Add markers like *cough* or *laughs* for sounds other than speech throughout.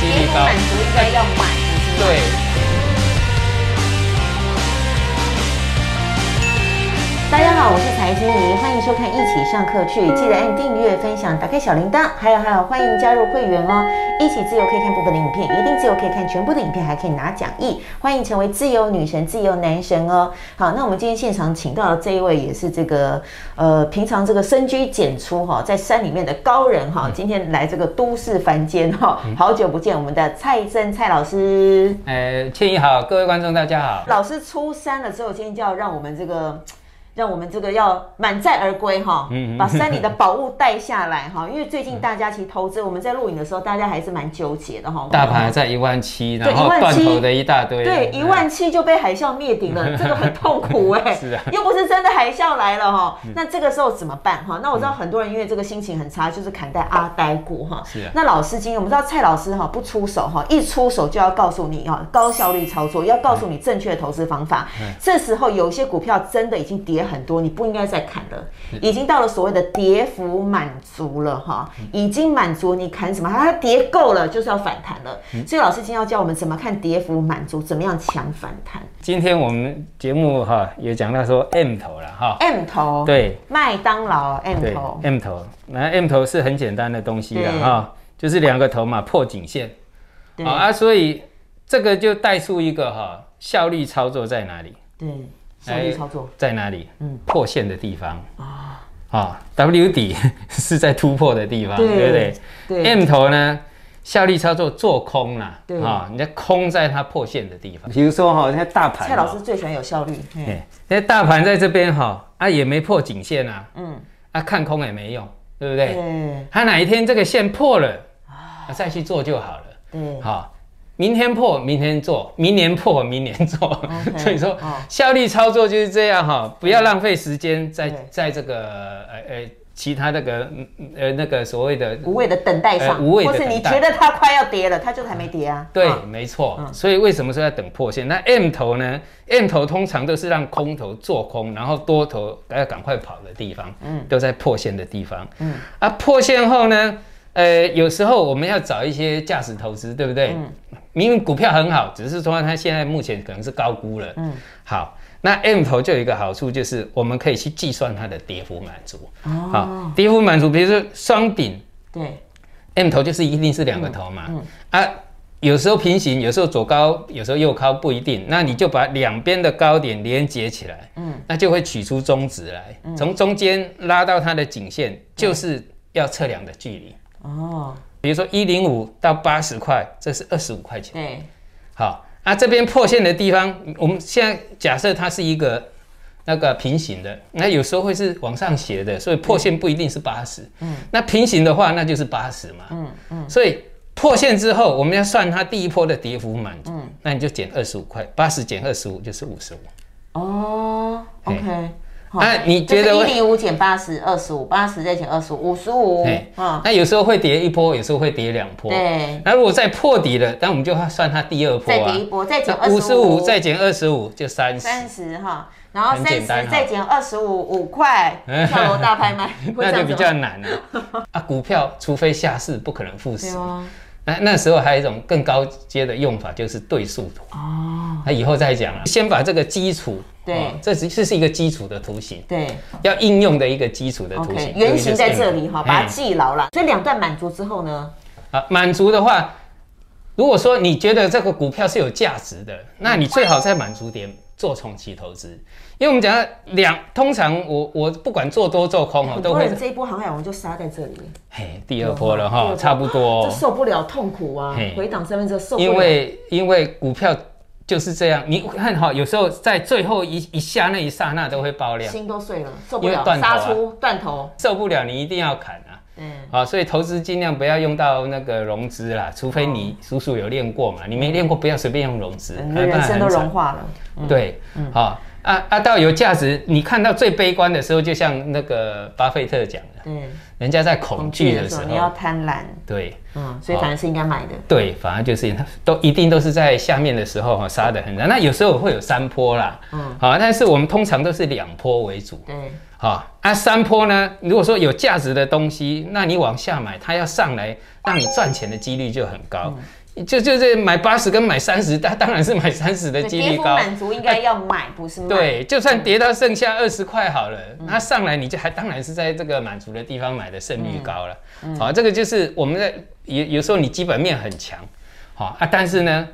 现在有几率高，满足应该要满，对。大家好，我是财经妮，欢迎收看《一起上课去》，记得按订阅、分享、打开小铃铛，还有还有，欢迎加入会员哦！一起自由可以看部分的影片，一定自由可以看全部的影片，还可以拿讲义。欢迎成为自由女神、自由男神哦！好，那我们今天现场请到的这一位也是这个呃，平常这个深居简出哈，在山里面的高人哈，今天来这个都市凡间哈，好久不见，我们的蔡正蔡老师。呃，倩怡好，各位观众大家好。老师出山了之后，今天就要让我们这个。让我们这个要满载而归哈，把山里的宝物带下来哈，*laughs* 因为最近大家其实投资，我们在录影的时候，大家还是蛮纠结的哈。大盘还在一万七，然后断头的一大堆。对，一万七就被海啸灭顶了，这个很痛苦哎。*laughs* 是啊。又不是真的海啸来了哈，那这个时候怎么办哈？那我知道很多人因为这个心情很差，就是砍在阿呆股哈。是啊。那老师今天我们知道蔡老师哈不出手哈，一出手就要告诉你哈，高效率操作，要告诉你正确的投资方法。这时候有些股票真的已经跌很多，你不应该再砍了，已经到了所谓的跌幅满足了哈，已经满足你砍什么？它跌够了，就是要反弹了。所以老师今天要教我们怎么看跌幅满足，怎么样抢反弹。今天我们节目哈也讲到说 M 头了哈，M 头对，麦当劳 M 头，M 头，那 M 头是很简单的东西了哈，就是两个头嘛破颈线，啊，所以这个就带出一个哈效率操作在哪里？对。效率操作在哪里？嗯，破线的地方啊啊，W 底 *laughs* 是在突破的地方，对不对？对。M 头呢，效率操作做空啦，对啊，你在空在它破线的地方。比如说哈，那大盘，蔡老师最喜欢有效率。对，那大盘在这边哈啊，也没破颈线啊，嗯，啊看空也没用，对不对？对。它哪一天这个线破了啊，再去做就好了。嗯，好。明天破，明天做；明年破，明年做。Okay, 所以说，哦、效率操作就是这样哈，不要浪费时间在对在这个呃呃其他那个呃那个所谓的无谓的等待上，呃、无谓的或是你觉得它快要跌了，它就还没跌啊。对，哦、没错。嗯、所以为什么说要等破线？那 M 头呢？M 头通常都是让空头做空，然后多头要赶快跑的地方，嗯，都在破线的地方，嗯，啊，破线后呢？呃，有时候我们要找一些价值投资，对不对？嗯。明明股票很好，只是说它现在目前可能是高估了。嗯。好，那 M 头就有一个好处，就是我们可以去计算它的跌幅满足。哦。好，跌幅满足，比如说双顶。对。M 头就是一定是两个头嘛。嗯。啊，有时候平行，有时候左高，有时候右高，不一定。那你就把两边的高点连接起来。嗯。那就会取出中值来，从中间拉到它的颈线，就是要测量的距离。哦，比如说一零五到八十块，这是二十五块钱。对，好，啊这边破线的地方，我们现在假设它是一个那个平行的，那有时候会是往上斜的，所以破线不一定是八十。嗯，那平行的话，那就是八十嘛。嗯嗯，所以破线之后，我们要算它第一波的跌幅满足，嗯，那你就减二十五块，八十减二十五就是五十五。哦，OK。那你觉得一零五减八十，二十五，八十再减二十五，五十五。那有时候会跌一波，有时候会跌两波。对。那如果再破底了，那我们就算它第二波啊。再跌一波，再减五十五，再减二十五，就三十。三十哈，然后三十再减二十五，五块，*laughs* 跳楼大拍卖。*laughs* 那就比较难了。啊，股票除非下市，不可能负十。*laughs* 那那时候还有一种更高阶的用法，就是对数图。哦。那以后再讲了，先把这个基础。对，这是这是一个基础的图形，对，要应用的一个基础的图形，原型在这里哈，把它记牢了。所以两段满足之后呢，啊，满足的话，如果说你觉得这个股票是有价值的，那你最好在满足点做重期投资，因为我们讲两，通常我我不管做多做空哦，都会这一波航海王就杀在这里，嘿，第二波了哈，差不多，这受不了痛苦啊，回档身份证受不了，因为因为股票。就是这样，你看哈，有时候在最后一一下那一刹那都会爆量，心都碎了，受不了，杀出断头，受不了，你一定要砍啊。嗯，好，所以投资尽量不要用到那个融资啦，除非你叔叔有练过嘛，你没练过不要随便用融资，人生都融化了。对，好，啊啊，到有价值，你看到最悲观的时候，就像那个巴菲特讲的，对，人家在恐惧的时候，你要贪婪，对，嗯，所以反而是应该买的，对，反而就是都一定都是在下面的时候哈杀的很惨，那有时候会有山坡啦，嗯，好，但是我们通常都是两坡为主，对，好，啊，山坡呢，如果说有价值的东西，那你往下买，它要上来让你赚钱的几率就很高。嗯就就是买八十跟买三十，它当然是买三十的几率高。满足应该要买，啊、不是买。对，就算跌到剩下二十块好了，嗯、它上来你就还当然是在这个满足的地方买的胜率高了。嗯嗯、好，这个就是我们在有有时候你基本面很强，好啊，但是呢。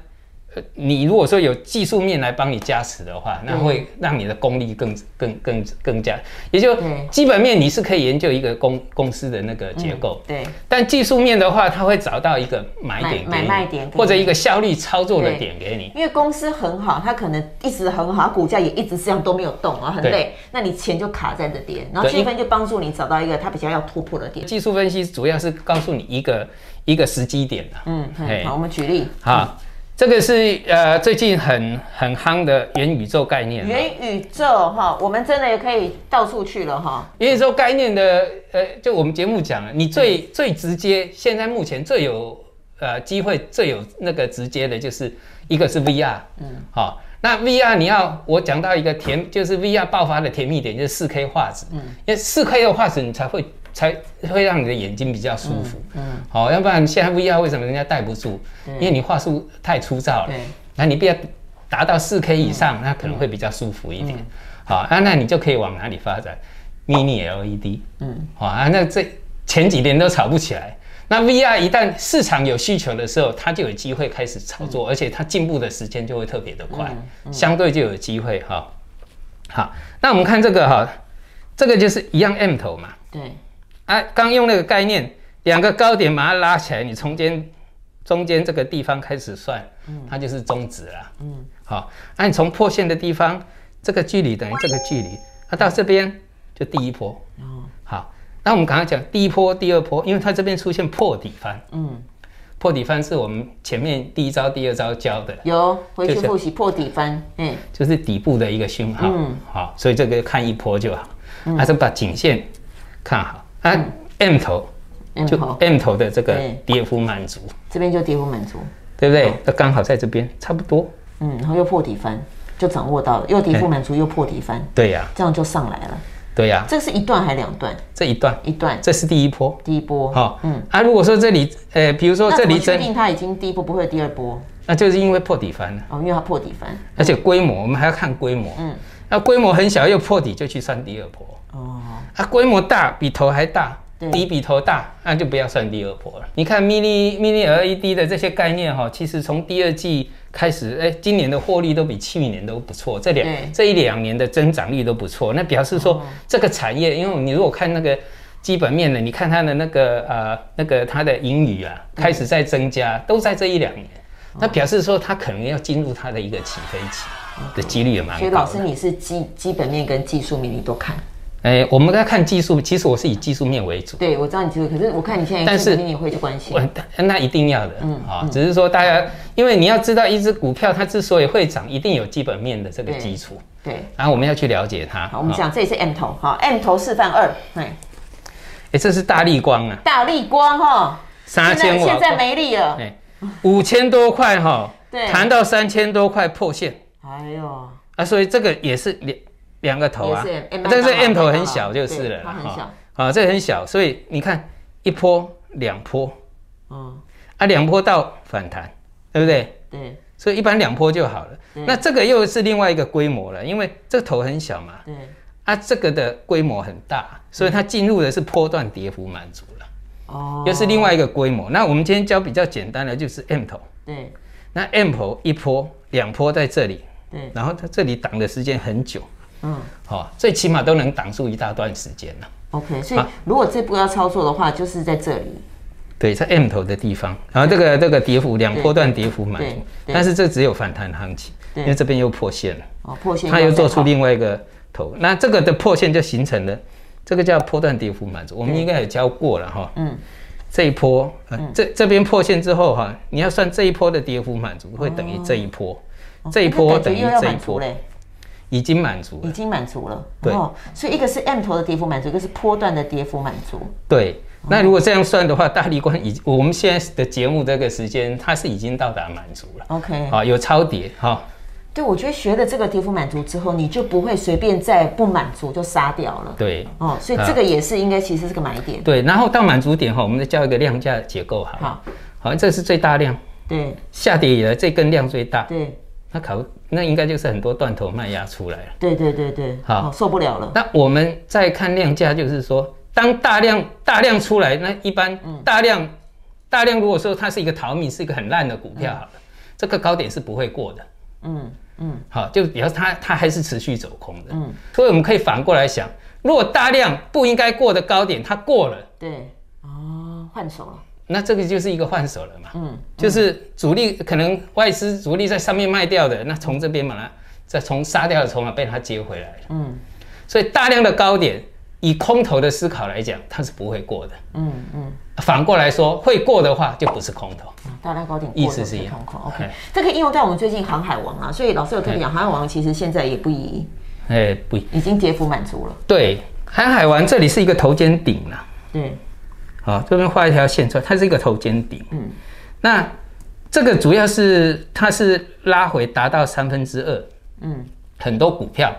你如果说有技术面来帮你加持的话，那会让你的功力更更更更加，也就基本面你是可以研究一个公公司的那个结构，对。但技术面的话，它会找到一个买点、买卖点，或者一个效率操作的点给你。因为公司很好，它可能一直很好，股价也一直这样都没有动啊，很累。那你钱就卡在这边，然后技术分就帮助你找到一个它比较要突破的点。技术分析主要是告诉你一个一个时机点的。嗯，好，我们举例。好。这个是呃最近很很夯的元宇宙概念。元宇宙哈，我们真的也可以到处去了哈。元宇宙概念的呃，就我们节目讲了，你最、嗯、最直接，现在目前最有呃机会最有那个直接的就是一个是 VR，嗯，好，那 VR 你要我讲到一个甜，就是 VR 爆发的甜蜜点就是四 K 画质，嗯，因为四 K 的画质你才会。才会让你的眼睛比较舒服，嗯，好，要不然现在 VR 为什么人家戴不住？因为你画素太粗糙了，那你必要达到四 K 以上，那可能会比较舒服一点，好，啊，那你就可以往哪里发展？Mini LED，嗯，好啊，那这前几年都炒不起来，那 VR 一旦市场有需求的时候，它就有机会开始炒作，而且它进步的时间就会特别的快，相对就有机会哈。好，那我们看这个哈，这个就是一样 M 头嘛，对。啊，刚用那个概念，两个高点把它拉起来，你从间中间这个地方开始算，它就是中值了。嗯，好，那你从破线的地方，这个距离等于这个距离，它到这边就第一波。哦，好，那我们刚刚讲第一波、第二波，因为它这边出现破底翻。嗯，破底翻是我们前面第一招、第二招教的。有，回去复习破底翻。嗯，就是底部的一个讯号。嗯，好，所以这个看一波就好，还是把颈线看好。啊，M 头，就 M 头的这个跌幅满足，这边就跌幅满足，对不对？它刚好在这边差不多。嗯，然后又破底翻，就掌握到了，又跌幅满足，又破底翻。对呀，这样就上来了。对呀，这是一段还是两段？这一段，一段，这是第一波。第一波。好，嗯。啊，如果说这里，呃，比如说这里，确定它已经第一波，不会第二波？那就是因为破底翻了。哦，因为它破底翻，而且规模，我们还要看规模。嗯。那规模很小又破底，就去算第二波。哦。啊，规模大，比头还大。底比头大，那就不要算第二波了。你看 mini mini LED 的这些概念哈，其实从第二季开始，哎，今年的获利都比去年都不错，这两这一两年的增长率都不错。那表示说这个产业，因为你如果看那个基本面的，你看它的那个呃那个它的盈余啊，开始在增加，都在这一两年，那表示说它可能要进入它的一个起飞期的几率也蛮高。所以老师，你是基基本面跟技术面你都看？哎，我们在看技术，其实我是以技术面为主。对，我知道你技术，可是我看你现在但是你也会去关心。那一定要的，嗯啊，只是说大家，因为你要知道一只股票它之所以会涨，一定有基本面的这个基础。对。然后我们要去了解它。好，我们讲这也是 M 头，哈，M 头示范二，哎，哎，这是大立光啊。大立光哈，三千瓦，现在没力了。哎，五千多块哈，对，谈到三千多块破线。哎呦，啊，所以这个也是两。两个头啊，但是 M 头很小就是了，它很小，啊，这很小，所以你看一波两波，嗯，啊两波到反弹，对不对？对，所以一般两波就好了。那这个又是另外一个规模了，因为这个头很小嘛，对，啊这个的规模很大，所以它进入的是波段跌幅满足了，哦，又是另外一个规模。那我们今天教比较简单的就是 M 头，对，那 M 头一波两波在这里，对，然后它这里挡的时间很久。嗯，好，最起码都能挡住一大段时间了。OK，所以如果这波要操作的话，就是在这里。对，在 M 头的地方，然后这个这个跌幅两波段跌幅满足，但是这只有反弹行情，因为这边又破线了。哦，破线，它又做出另外一个头，那这个的破线就形成了，这个叫波段跌幅满足。我们应该也教过了哈。嗯，这一波，这这边破线之后哈，你要算这一波的跌幅满足会等于这一波，这一波等于这一波。已经满足了，已经满足了。对，所以一个是 M 头的跌幅满足，一个是波段的跌幅满足。对，那如果这样算的话，大立光已我们现在的节目这个时间，它是已经到达满足了。OK，好，有超跌哈。对，我觉得学了这个跌幅满足之后，你就不会随便再不满足就杀掉了。对，哦，所以这个也是应该其实是个买点。对，然后到满足点哈，我们再叫一个量价结构哈。好，好，这是最大量。对，下跌以来这根量最大。对，那考那应该就是很多断头卖压出来了。对对对对，好，受不了了。那我们再看量价，就是说，当大量大量出来，那一般大量大量如果说它是一个逃命，是一个很烂的股票，好了，这个高点是不会过的。嗯。嗯，好，就比较它它还是持续走空的，嗯，所以我们可以反过来想，如果大量不应该过的高点它过了，对，哦，换手了，那这个就是一个换手了嘛，嗯，就是主力可能外资主力在上面卖掉的，那从这边把它再从杀掉的筹码被它接回来了，嗯，所以大量的高点。以空头的思考来讲，它是不会过的。嗯嗯。反过来说，会过的话，就不是空头。大量高点意思是一样。OK，这可以应用在我们最近航海王啊。所以老师有特别讲，航海王其实现在也不宜。哎，不宜。已经跌幅满足了。对，航海王这里是一个头肩顶了。对。好，这边画一条线出来，它是一个头肩顶。嗯。那这个主要是它是拉回达到三分之二。嗯。很多股票。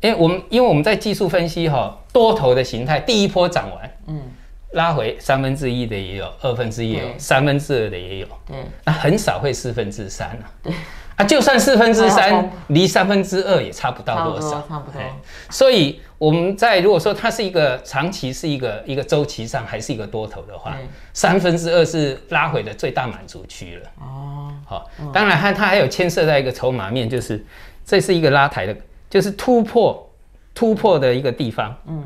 因为我们因为我们在技术分析哈，多头的形态，第一波涨完，嗯，拉回三分之一的也有，二分之一也有，三分之二的也有，对，那很少会四分之三啊，对，*laughs* 啊，就算四分之三，离三分之二也差不到多少，差不多，所以我们在如果说它是一个长期是一个一个周期上还是一个多头的话，三分之二是拉回的最大满足区了，哦，好，当然它它还有牵涉在一个筹码面，就是这是一个拉抬的。就是突破，突破的一个地方。嗯，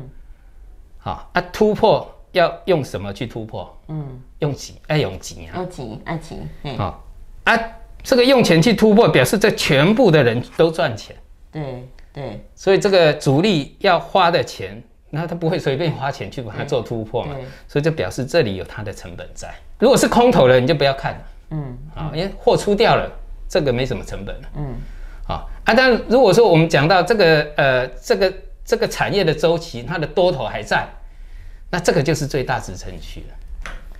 好啊，突破要用什么去突破？嗯，用钱，爱用几啊。要钱，爱钱。好啊，这个用钱去突破，表示这全部的人都赚钱。对对。所以这个主力要花的钱，那他不会随便花钱去把它做突破嘛。所以就表示这里有它的成本在。如果是空头的，你就不要看了。嗯。啊，因为货出掉了，这个没什么成本了。嗯。啊啊！但如果说我们讲到这个呃这个这个产业的周期，它的多头还在，那这个就是最大支撑区了。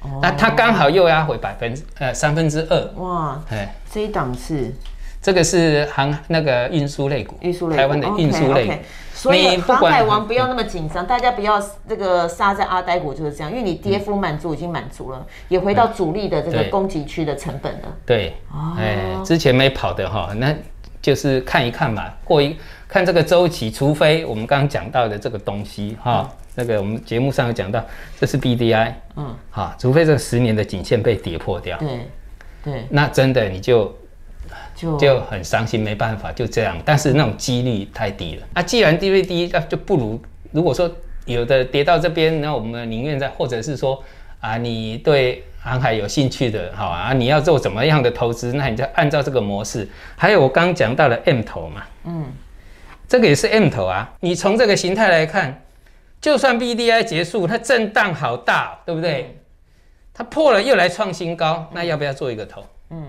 哦。那它刚好又压回百分之呃三分之二。哇。哎，这一档是这个是航那个运输类股，运输类台湾的运输类股。Okay, okay. 所以航海王不要那么紧张，大家不要这个杀在阿呆股就是这样，因为你跌幅满足已经满足了，也回到主力的这个攻击区的成本了。对。哦。哎，之前没跑的哈，那。就是看一看嘛，过一看这个周期，除非我们刚刚讲到的这个东西哈，那个我们节目上有讲到，这是 BDI，嗯，好，除非这十年的颈线被跌破掉，对，对，那真的你就就就很伤心，没办法，就这样。但是那种几率太低了啊，既然低率低，那就不如如果说有的跌到这边，那我们宁愿在，或者是说啊，你对。航海有兴趣的，好啊，你要做怎么样的投资？那你就按照这个模式。还有我刚刚讲到的 M 头嘛，嗯，这个也是 M 头啊。你从这个形态来看，就算 BDI 结束，它震荡好大，对不对？它破了又来创新高，那要不要做一个头？嗯，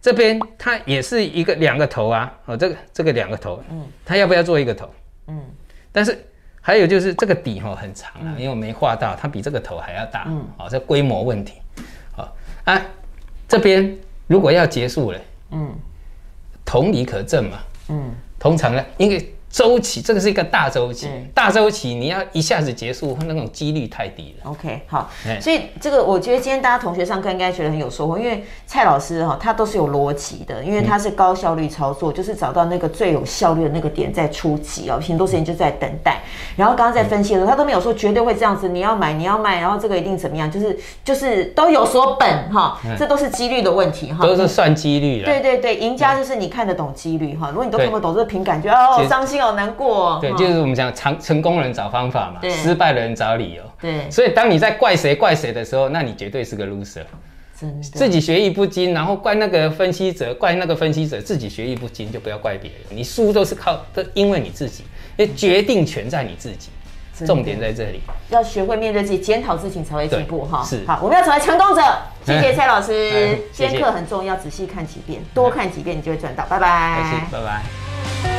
这边它也是一个两个头啊，哦，这个这个两个头，嗯，它要不要做一个头？嗯，但是。还有就是这个底哈很长啊，因为我没画到，它比这个头还要大，嗯，好，这规模问题，好啊，这边如果要结束了，嗯，同理可证嘛，嗯，通常呢，因为。周期，这个是一个大周期，嗯、大周期你要一下子结束，那种几率太低了。OK，好，欸、所以这个我觉得今天大家同学上课应该觉得很有收获，因为蔡老师哈，他都是有逻辑的，因为他是高效率操作，嗯、就是找到那个最有效率的那个点在出击哦，很多时间就在等待。然后刚刚在分析的时候，他都没有说绝对会这样子，你要买你要卖，然后这个一定怎么样，就是就是都有所本哈，这都是几率的问题哈，都是算几率的。对对对，赢家就是你看得懂几率哈，如果你都看不懂，这个凭感觉哦，伤心哦。好难过，对，就是我们讲成成功人找方法嘛，失败的人找理由。对，所以当你在怪谁怪谁的时候，那你绝对是个 loser。真的，自己学艺不精，然后怪那个分析者，怪那个分析者，自己学艺不精就不要怪别人。你输都是靠，都因为你自己，因为决定权在你自己。重点在这里，要学会面对自己，检讨自己才会进步哈。是，好，我们要成为成功者。谢谢蔡老师，今天课很重要，仔细看几遍，多看几遍你就会赚到。拜拜，拜拜。